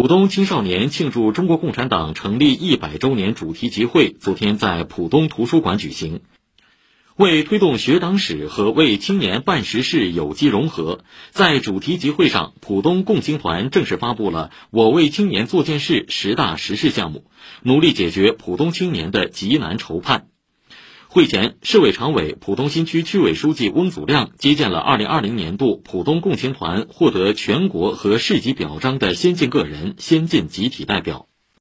浦东青少年庆祝中国共产党成立一百周年主题集会昨天在浦东图书馆举行。为推动学党史和为青年办实事有机融合，在主题集会上，浦东共青团正式发布了“我为青年做件事”十大实事项目，努力解决浦东青年的急难愁盼。会前，市委常委、浦东新区区委书记翁祖亮接见了2020年度浦东共青团获得全国和市级表彰的先进个人、先进集体代表。